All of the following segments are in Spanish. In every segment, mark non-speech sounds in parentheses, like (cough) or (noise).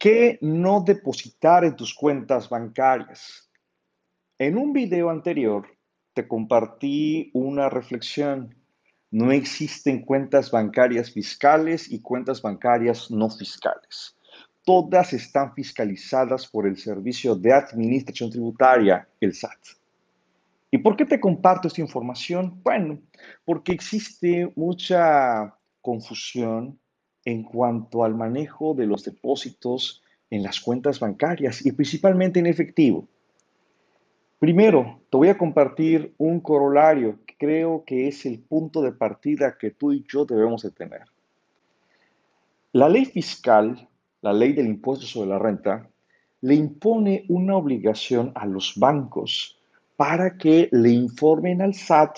¿Qué no depositar en tus cuentas bancarias? En un video anterior te compartí una reflexión. No existen cuentas bancarias fiscales y cuentas bancarias no fiscales. Todas están fiscalizadas por el Servicio de Administración Tributaria, el SAT. ¿Y por qué te comparto esta información? Bueno, porque existe mucha confusión en cuanto al manejo de los depósitos en las cuentas bancarias y principalmente en efectivo. Primero, te voy a compartir un corolario que creo que es el punto de partida que tú y yo debemos de tener. La ley fiscal, la ley del impuesto sobre la renta, le impone una obligación a los bancos para que le informen al SAT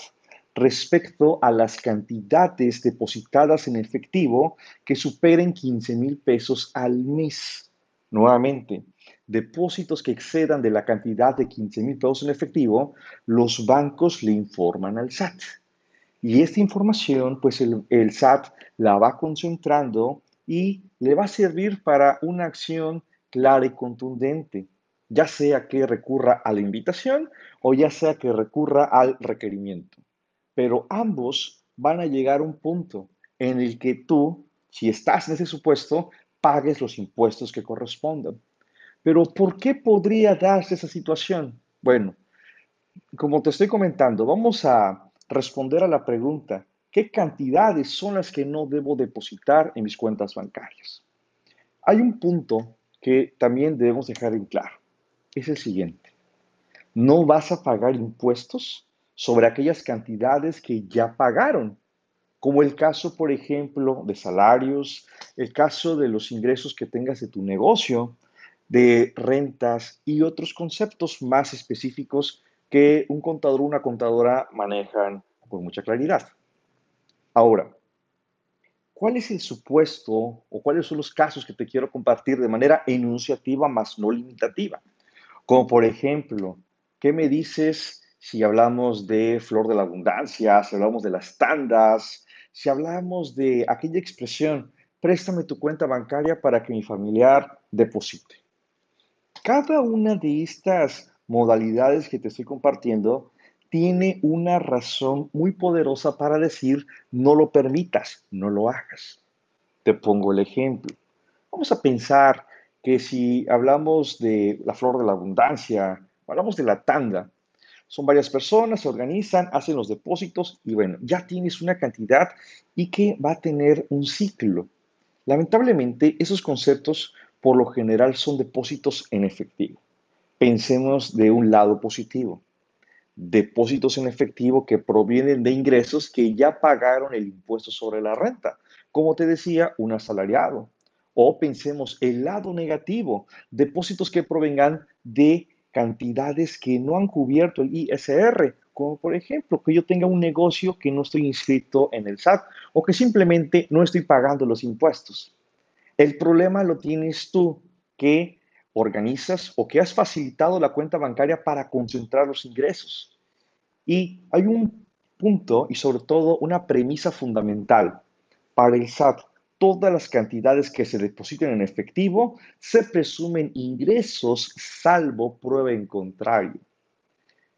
respecto a las cantidades depositadas en efectivo que superen 15 mil pesos al mes. Nuevamente, depósitos que excedan de la cantidad de 15 mil pesos en efectivo, los bancos le informan al SAT. Y esta información, pues el, SAT la va concentrando y le va a servir para una acción clara y contundente, ya sea que recurra a la invitación o ya sea que recurra al requerimiento pero ambos van a llegar a un punto en el que tú, si estás en ese supuesto, pagues los impuestos que correspondan. Pero ¿por qué podría darse esa situación? Bueno, como te estoy comentando, vamos a responder a la pregunta, ¿qué cantidades son las que no debo depositar en mis cuentas bancarias? Hay un punto que también debemos dejar en claro. Es el siguiente. No vas a pagar impuestos sobre aquellas cantidades que ya pagaron, como el caso, por ejemplo, de salarios, el caso de los ingresos que tengas de tu negocio, de rentas y otros conceptos más específicos que un contador o una contadora manejan con mucha claridad. Ahora, ¿cuál es el supuesto o cuáles son los casos que te quiero compartir de manera enunciativa más no limitativa? Como por ejemplo, ¿qué me dices si hablamos de flor de la abundancia, si hablamos de las tandas, si hablamos de aquella expresión, préstame tu cuenta bancaria para que mi familiar deposite. Cada una de estas modalidades que te estoy compartiendo tiene una razón muy poderosa para decir no lo permitas, no lo hagas. Te pongo el ejemplo. Vamos a pensar que si hablamos de la flor de la abundancia, hablamos de la tanda, son varias personas, se organizan, hacen los depósitos y bueno, ya tienes una cantidad y que va a tener un ciclo. Lamentablemente, esos conceptos por lo general son depósitos en efectivo. Pensemos de un lado positivo. Depósitos en efectivo que provienen de ingresos que ya pagaron el impuesto sobre la renta. Como te decía, un asalariado. O pensemos el lado negativo, depósitos que provengan de cantidades que no han cubierto el ISR, como por ejemplo que yo tenga un negocio que no estoy inscrito en el SAT o que simplemente no estoy pagando los impuestos. El problema lo tienes tú que organizas o que has facilitado la cuenta bancaria para concentrar los ingresos. Y hay un punto y sobre todo una premisa fundamental para el SAT todas las cantidades que se depositen en efectivo se presumen ingresos salvo prueba en contrario.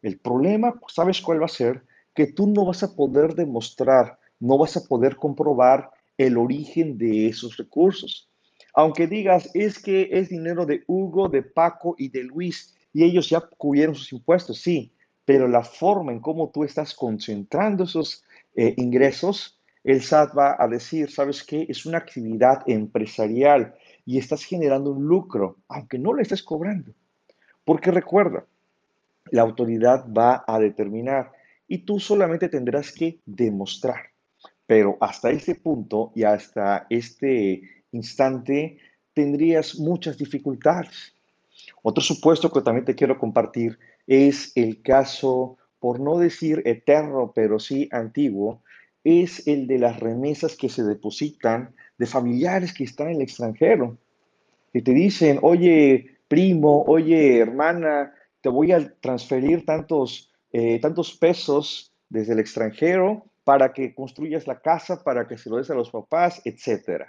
El problema, ¿sabes cuál va a ser? Que tú no vas a poder demostrar, no vas a poder comprobar el origen de esos recursos. Aunque digas, es que es dinero de Hugo, de Paco y de Luis y ellos ya cubrieron sus impuestos, sí, pero la forma en cómo tú estás concentrando esos eh, ingresos el SAT va a decir, ¿sabes qué? Es una actividad empresarial y estás generando un lucro, aunque no lo estés cobrando. Porque recuerda, la autoridad va a determinar y tú solamente tendrás que demostrar. Pero hasta este punto y hasta este instante tendrías muchas dificultades. Otro supuesto que también te quiero compartir es el caso, por no decir eterno, pero sí antiguo, es el de las remesas que se depositan de familiares que están en el extranjero, que te dicen, oye, primo, oye, hermana, te voy a transferir tantos, eh, tantos pesos desde el extranjero para que construyas la casa, para que se lo des a los papás, etc.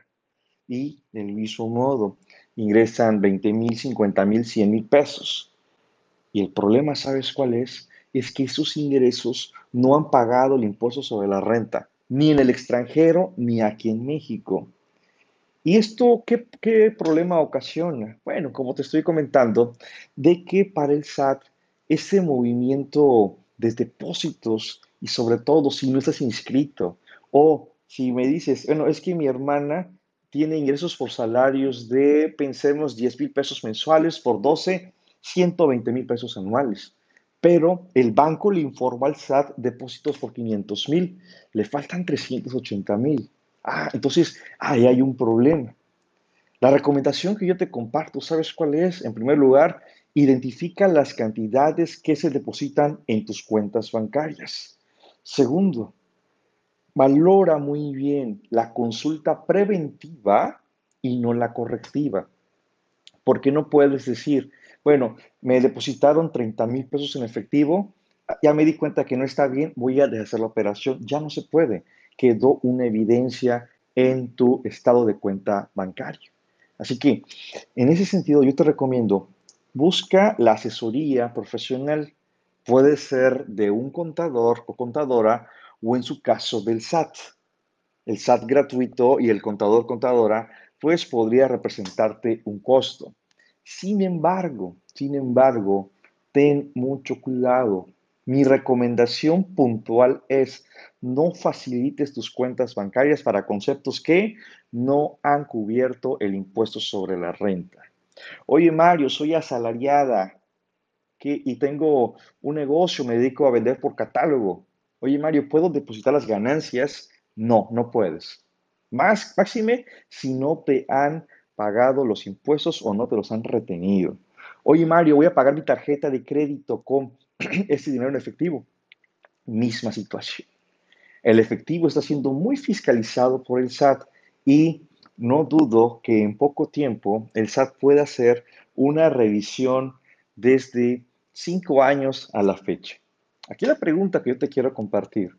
Y del mismo modo, ingresan 20 mil, 50 mil, 100 mil pesos. Y el problema, ¿sabes cuál es? Es que esos ingresos no han pagado el impuesto sobre la renta, ni en el extranjero ni aquí en México. ¿Y esto qué, qué problema ocasiona? Bueno, como te estoy comentando, de que para el SAT ese movimiento de depósitos y sobre todo si no estás inscrito o si me dices, bueno, es que mi hermana tiene ingresos por salarios de, pensemos, 10 mil pesos mensuales por 12, 120 mil pesos anuales. Pero el banco le informó al SAT depósitos por 500 mil, le faltan 380 mil. Ah, entonces ahí hay un problema. La recomendación que yo te comparto, ¿sabes cuál es? En primer lugar, identifica las cantidades que se depositan en tus cuentas bancarias. Segundo, valora muy bien la consulta preventiva y no la correctiva. Porque no puedes decir, bueno, me depositaron 30 mil pesos en efectivo, ya me di cuenta que no está bien, voy a deshacer la operación. Ya no se puede. Quedó una evidencia en tu estado de cuenta bancario. Así que, en ese sentido, yo te recomiendo, busca la asesoría profesional. Puede ser de un contador o contadora o en su caso del SAT. El SAT gratuito y el contador contadora pues podría representarte un costo. Sin embargo, sin embargo, ten mucho cuidado. Mi recomendación puntual es no facilites tus cuentas bancarias para conceptos que no han cubierto el impuesto sobre la renta. Oye Mario, soy asalariada y tengo un negocio, me dedico a vender por catálogo. Oye, Mario, ¿puedo depositar las ganancias? No, no puedes. Más, máxime, si no te han pagado los impuestos o no te los han retenido. Oye, Mario, voy a pagar mi tarjeta de crédito con (clears throat) este dinero en efectivo. Misma situación. El efectivo está siendo muy fiscalizado por el SAT y no dudo que en poco tiempo el SAT pueda hacer una revisión desde cinco años a la fecha. Aquí la pregunta que yo te quiero compartir.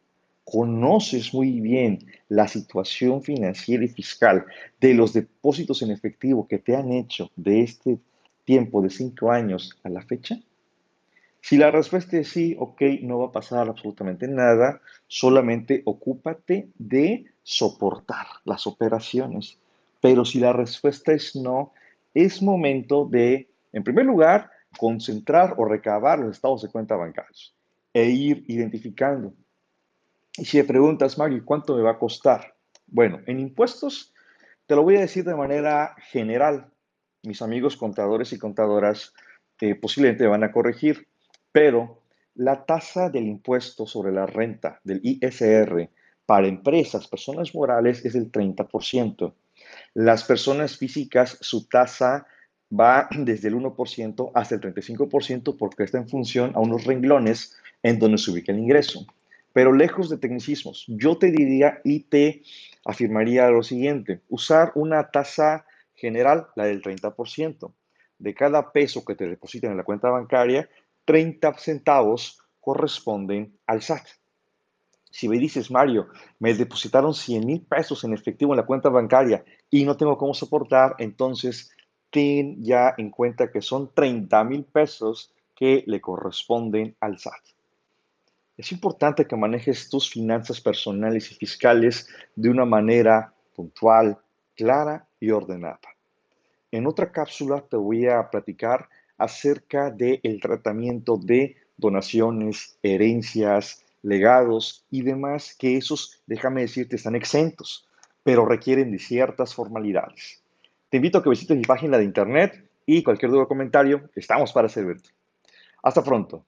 ¿Conoces muy bien la situación financiera y fiscal de los depósitos en efectivo que te han hecho de este tiempo de cinco años a la fecha? Si la respuesta es sí, ok, no va a pasar absolutamente nada, solamente ocúpate de soportar las operaciones. Pero si la respuesta es no, es momento de, en primer lugar, concentrar o recabar los estados de cuenta bancarios e ir identificando. Y si me preguntas, Maggie, ¿cuánto me va a costar? Bueno, en impuestos te lo voy a decir de manera general. Mis amigos contadores y contadoras eh, posiblemente van a corregir, pero la tasa del impuesto sobre la renta del ISR para empresas, personas morales, es del 30%. Las personas físicas, su tasa va desde el 1% hasta el 35% porque está en función a unos renglones en donde se ubica el ingreso. Pero lejos de tecnicismos, yo te diría y te afirmaría lo siguiente, usar una tasa general, la del 30%. De cada peso que te depositen en la cuenta bancaria, 30 centavos corresponden al SAT. Si me dices, Mario, me depositaron 100 mil pesos en efectivo en la cuenta bancaria y no tengo cómo soportar, entonces ten ya en cuenta que son 30 mil pesos que le corresponden al SAT. Es importante que manejes tus finanzas personales y fiscales de una manera puntual, clara y ordenada. En otra cápsula te voy a platicar acerca del tratamiento de donaciones, herencias, legados y demás, que esos, déjame decirte, están exentos, pero requieren de ciertas formalidades. Te invito a que visites mi página de internet y cualquier duda o comentario, estamos para servirte. Hasta pronto.